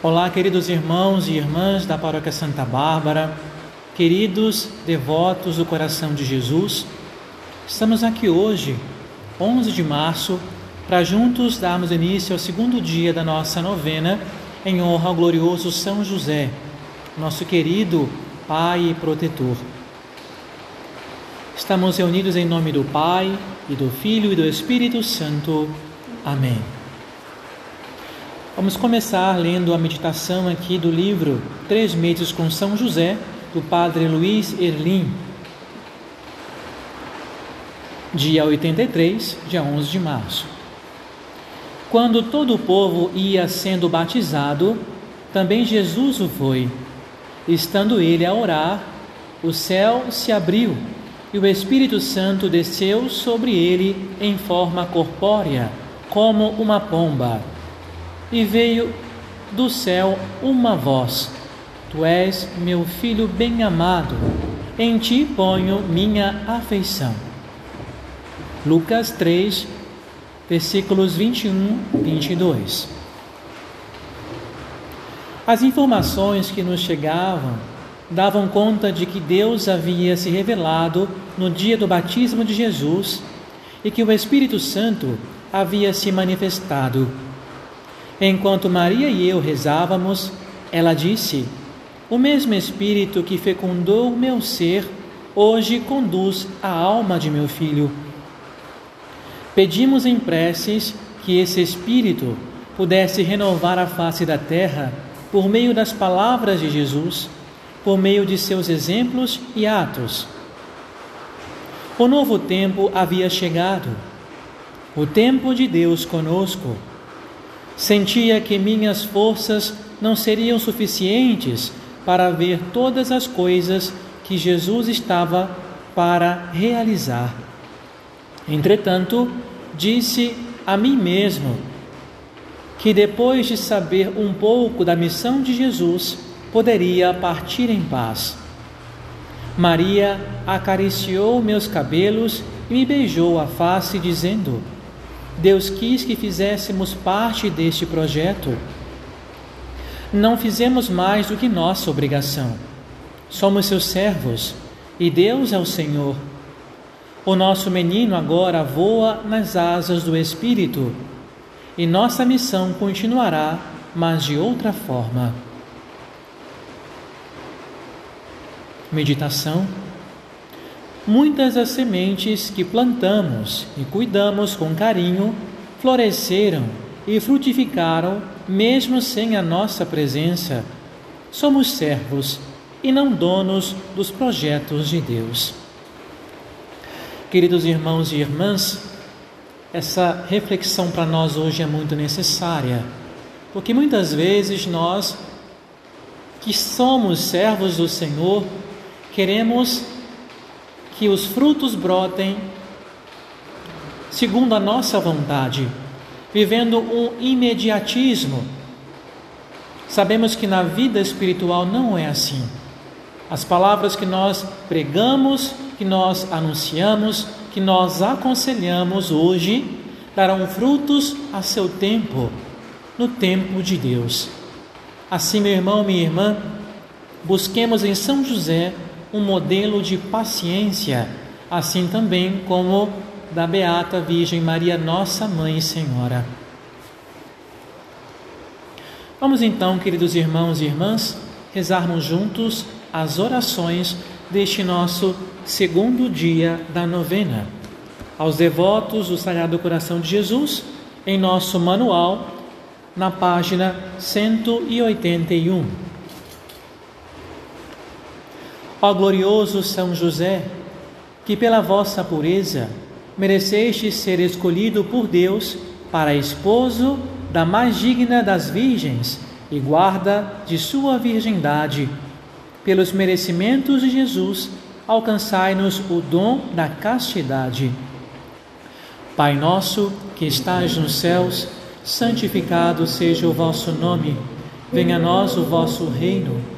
Olá, queridos irmãos e irmãs da Paróquia Santa Bárbara, queridos devotos do coração de Jesus. Estamos aqui hoje, 11 de março, para juntos darmos início ao segundo dia da nossa novena em honra ao glorioso São José, nosso querido Pai e protetor. Estamos reunidos em nome do Pai e do Filho e do Espírito Santo. Amém. Vamos começar lendo a meditação aqui do livro Três Meses com São José, do Padre Luiz Erlim, dia 83, dia 11 de março. Quando todo o povo ia sendo batizado, também Jesus o foi. Estando ele a orar, o céu se abriu e o Espírito Santo desceu sobre ele em forma corpórea, como uma pomba e veio do céu uma voz: Tu és meu filho bem-amado, em ti ponho minha afeição. Lucas 3, versículos 21 e 22. As informações que nos chegavam davam conta de que Deus havia se revelado no dia do batismo de Jesus e que o Espírito Santo havia se manifestado Enquanto Maria e eu rezávamos, ela disse: O mesmo Espírito que fecundou meu ser, hoje conduz a alma de meu filho. Pedimos em preces que esse Espírito pudesse renovar a face da terra por meio das palavras de Jesus, por meio de seus exemplos e atos. O novo tempo havia chegado, o tempo de Deus conosco Sentia que minhas forças não seriam suficientes para ver todas as coisas que Jesus estava para realizar. Entretanto, disse a mim mesmo que depois de saber um pouco da missão de Jesus, poderia partir em paz. Maria acariciou meus cabelos e me beijou a face, dizendo: Deus quis que fizéssemos parte deste projeto. Não fizemos mais do que nossa obrigação. Somos seus servos e Deus é o Senhor. O nosso menino agora voa nas asas do Espírito e nossa missão continuará, mas de outra forma. Meditação Muitas das sementes que plantamos e cuidamos com carinho floresceram e frutificaram, mesmo sem a nossa presença. Somos servos e não donos dos projetos de Deus. Queridos irmãos e irmãs, essa reflexão para nós hoje é muito necessária, porque muitas vezes nós, que somos servos do Senhor, queremos que os frutos brotem segundo a nossa vontade, vivendo um imediatismo. Sabemos que na vida espiritual não é assim. As palavras que nós pregamos, que nós anunciamos, que nós aconselhamos hoje, darão frutos a seu tempo, no tempo de Deus. Assim, meu irmão, minha irmã, busquemos em São José um modelo de paciência, assim também como da Beata Virgem Maria, nossa Mãe e Senhora. Vamos então, queridos irmãos e irmãs, rezarmos juntos as orações deste nosso segundo dia da novena. Aos devotos do Sagrado Coração de Jesus, em nosso manual, na página 181. Ó glorioso São José, que pela vossa pureza mereceste ser escolhido por Deus para esposo da mais digna das virgens e guarda de sua virgindade. Pelos merecimentos de Jesus, alcançai-nos o dom da castidade. Pai nosso que estás nos céus, santificado seja o vosso nome. Venha a nós o vosso reino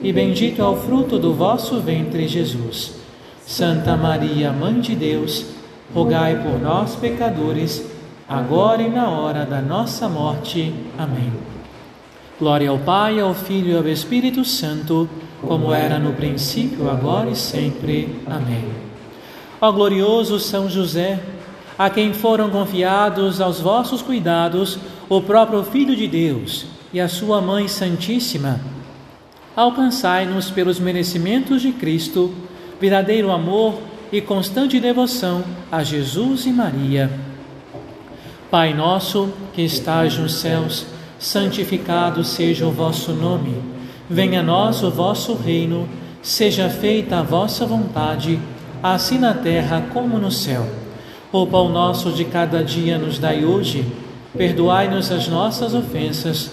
e bendito é o fruto do vosso ventre, Jesus. Santa Maria, Mãe de Deus, rogai por nós, pecadores, agora e na hora da nossa morte. Amém. Glória ao Pai, ao Filho e ao Espírito Santo, como era no princípio, agora e sempre. Amém. Ó glorioso São José, a quem foram confiados aos vossos cuidados o próprio Filho de Deus e a sua Mãe Santíssima, alcançai-nos pelos merecimentos de Cristo, verdadeiro amor e constante devoção a Jesus e Maria. Pai nosso que estás nos céus, santificado seja o vosso nome. Venha a nós o vosso reino, seja feita a vossa vontade, assim na terra como no céu. O pão nosso de cada dia nos dai hoje, perdoai-nos as nossas ofensas,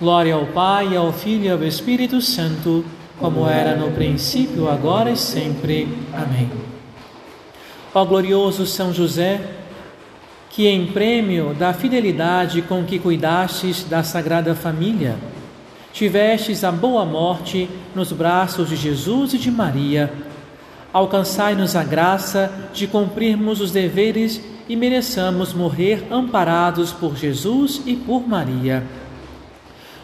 Glória ao Pai, ao Filho e ao Espírito Santo, como era no princípio, agora e sempre. Amém. Ó glorioso São José, que em prêmio da fidelidade com que cuidastes da Sagrada Família, tivestes a boa morte nos braços de Jesus e de Maria, alcançai-nos a graça de cumprirmos os deveres e mereçamos morrer amparados por Jesus e por Maria.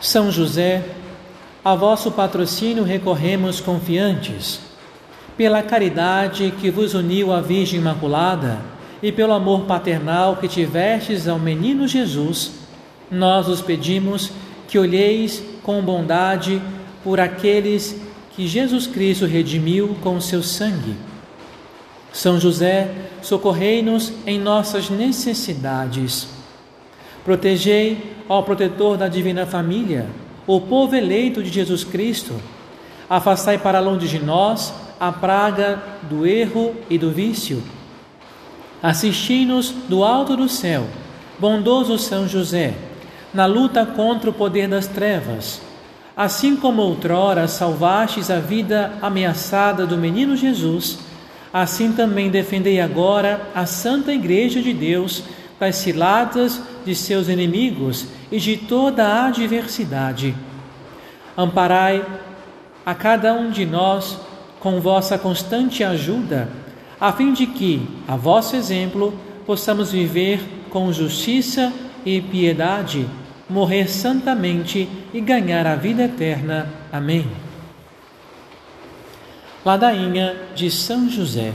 São José, a vosso patrocínio recorremos confiantes. Pela caridade que vos uniu à Virgem Imaculada, e pelo amor paternal que tivestes ao menino Jesus, nós os pedimos que olheis com bondade por aqueles que Jesus Cristo redimiu com seu sangue. São José, socorrei-nos em nossas necessidades. Protegei, ó protetor da divina família, o povo eleito de Jesus Cristo. Afastai para longe de nós a praga do erro e do vício Assisti-nos do alto do céu, bondoso São José, na luta contra o poder das trevas. Assim como outrora salvastes a vida ameaçada do menino Jesus, assim também defendei agora a Santa Igreja de Deus das ciladas de seus inimigos e de toda a adversidade. Amparai a cada um de nós com vossa constante ajuda a fim de que, a vosso exemplo, possamos viver com justiça e piedade, morrer santamente e ganhar a vida eterna. Amém. Ladainha de São José.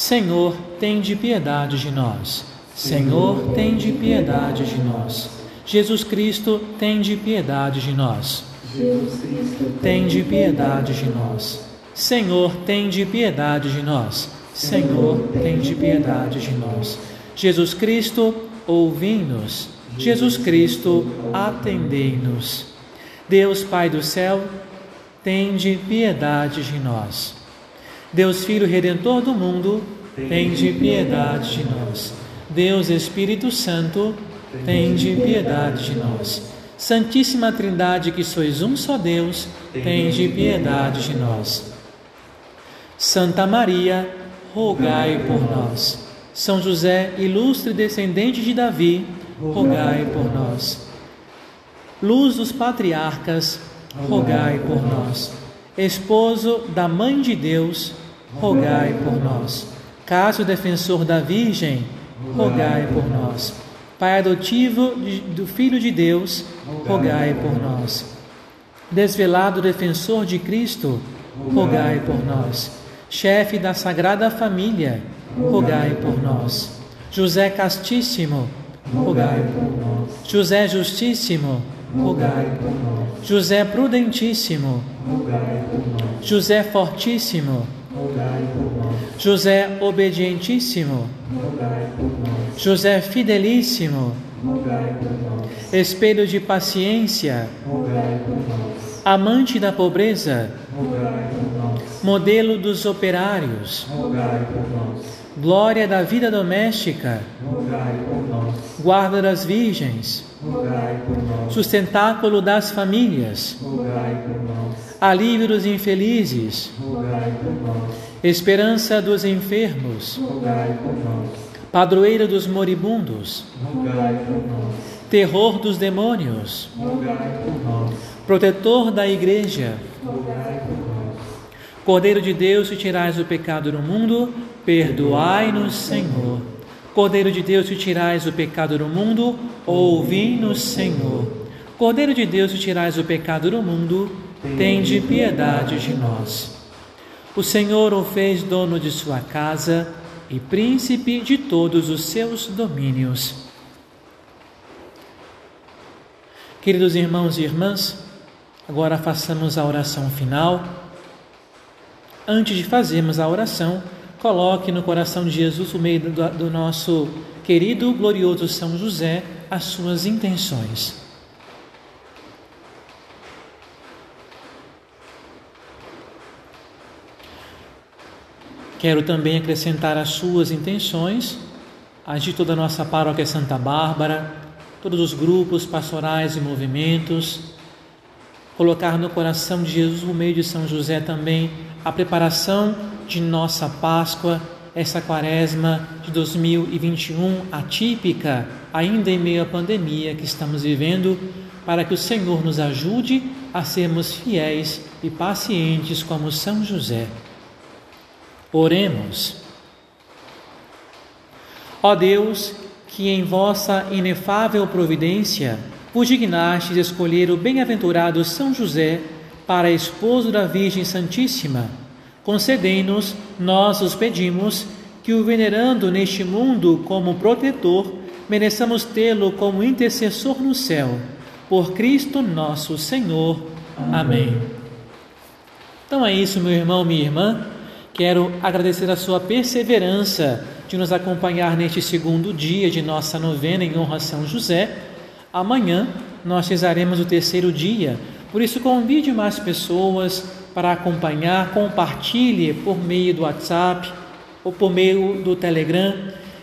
Senhor, tem de piedade de nós. Senhor, tem de piedade de nós. Jesus Cristo, tem de piedade de nós. Jesus Cristo, tem de piedade de nós. Senhor, tem de piedade de nós. Senhor, tem de piedade de nós. Jesus Cristo, ouvi-nos. Jesus Cristo, atendei-nos. Deus Pai do céu, tende piedade de nós. Deus Filho Redentor do mundo, tende piedade de nós. Deus Espírito Santo, tende piedade de nós. Santíssima Trindade, que sois um só Deus, tende piedade de nós. Santa Maria, rogai por nós. São José, ilustre descendente de Davi, rogai por nós. Luz dos patriarcas, rogai por nós. Esposo da Mãe de Deus, rogai por nós. Caso defensor da Virgem, rogai por nós. Pai adotivo do Filho de Deus, rogai por nós. Desvelado defensor de Cristo, rogai por nós. Chefe da Sagrada Família, rogai por nós. José Castíssimo, rogai por nós. José Justíssimo, rogai por nós. José Prudentíssimo, rogai por nós. José Fortíssimo, rogai por nós. José Obedientíssimo, rogai por nós. José Fidelíssimo, rogai por nós. Espelho de paciência, rogai por nós. Amante da pobreza, rogai por nós. Modelo dos operários, rogai por nós glória da vida doméstica, guarda das virgens, sustentáculo das famílias, alívio dos infelizes, esperança dos enfermos, padroeiro dos moribundos, terror dos demônios, protetor da igreja, Cordeiro de Deus, que tirais o pecado do mundo, Perdoai-nos, Senhor. Cordeiro de Deus, que tirais o pecado do mundo, ouvi-nos, Senhor. Cordeiro de Deus, que tirais o pecado do mundo, tende piedade de nós. O Senhor o fez dono de sua casa e príncipe de todos os seus domínios. Queridos irmãos e irmãs, agora façamos a oração final. Antes de fazermos a oração, coloque no coração de Jesus, por meio do, do nosso querido, glorioso São José, as suas intenções. Quero também acrescentar as suas intenções, as de toda a nossa paróquia Santa Bárbara, todos os grupos pastorais e movimentos, colocar no coração de Jesus, por meio de São José também, a preparação de nossa Páscoa, essa quaresma de 2021 atípica, ainda em meio à pandemia que estamos vivendo, para que o Senhor nos ajude a sermos fiéis e pacientes como São José. Oremos. Ó Deus, que em vossa inefável providência vos dignastes escolher o bem-aventurado São José para esposo da Virgem Santíssima, Concedei-nos, nós os pedimos, que o venerando neste mundo como protetor, mereçamos tê-lo como intercessor no céu. Por Cristo nosso Senhor. Amém. Então é isso, meu irmão, minha irmã. Quero agradecer a sua perseverança de nos acompanhar neste segundo dia de nossa novena em honra a São José. Amanhã nós rezaremos o terceiro dia, por isso convide mais pessoas para acompanhar, compartilhe por meio do WhatsApp ou por meio do Telegram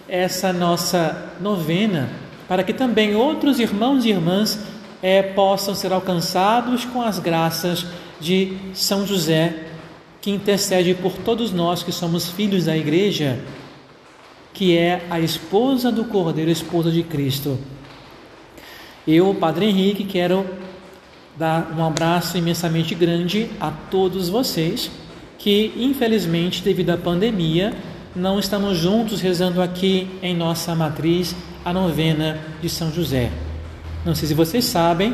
essa nossa novena, para que também outros irmãos e irmãs é, possam ser alcançados com as graças de São José, que intercede por todos nós que somos filhos da Igreja, que é a esposa do Cordeiro, esposa de Cristo. Eu, Padre Henrique, quero dar um abraço imensamente grande a todos vocês que, infelizmente, devido à pandemia, não estamos juntos rezando aqui em nossa matriz a novena de São José. Não sei se vocês sabem,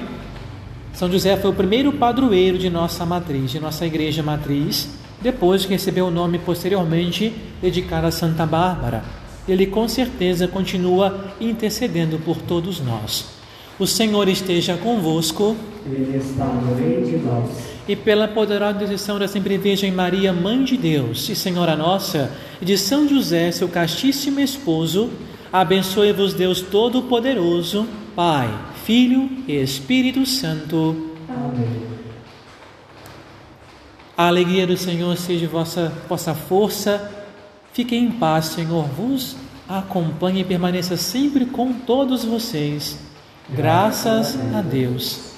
São José foi o primeiro padroeiro de nossa matriz, de nossa igreja matriz, depois que recebeu o nome posteriormente dedicado a Santa Bárbara. Ele com certeza continua intercedendo por todos nós. O Senhor esteja convosco. Ele está no meio de nós. E pela poderosa decisão da Sempre Virgem Maria, Mãe de Deus e Senhora Nossa, e de São José, seu castíssimo esposo, abençoe-vos Deus Todo-Poderoso, Pai, Filho e Espírito Santo. Amém. A alegria do Senhor seja vossa, vossa força. Fiquem em paz, Senhor vos acompanhe e permaneça sempre com todos vocês. Graças a Deus.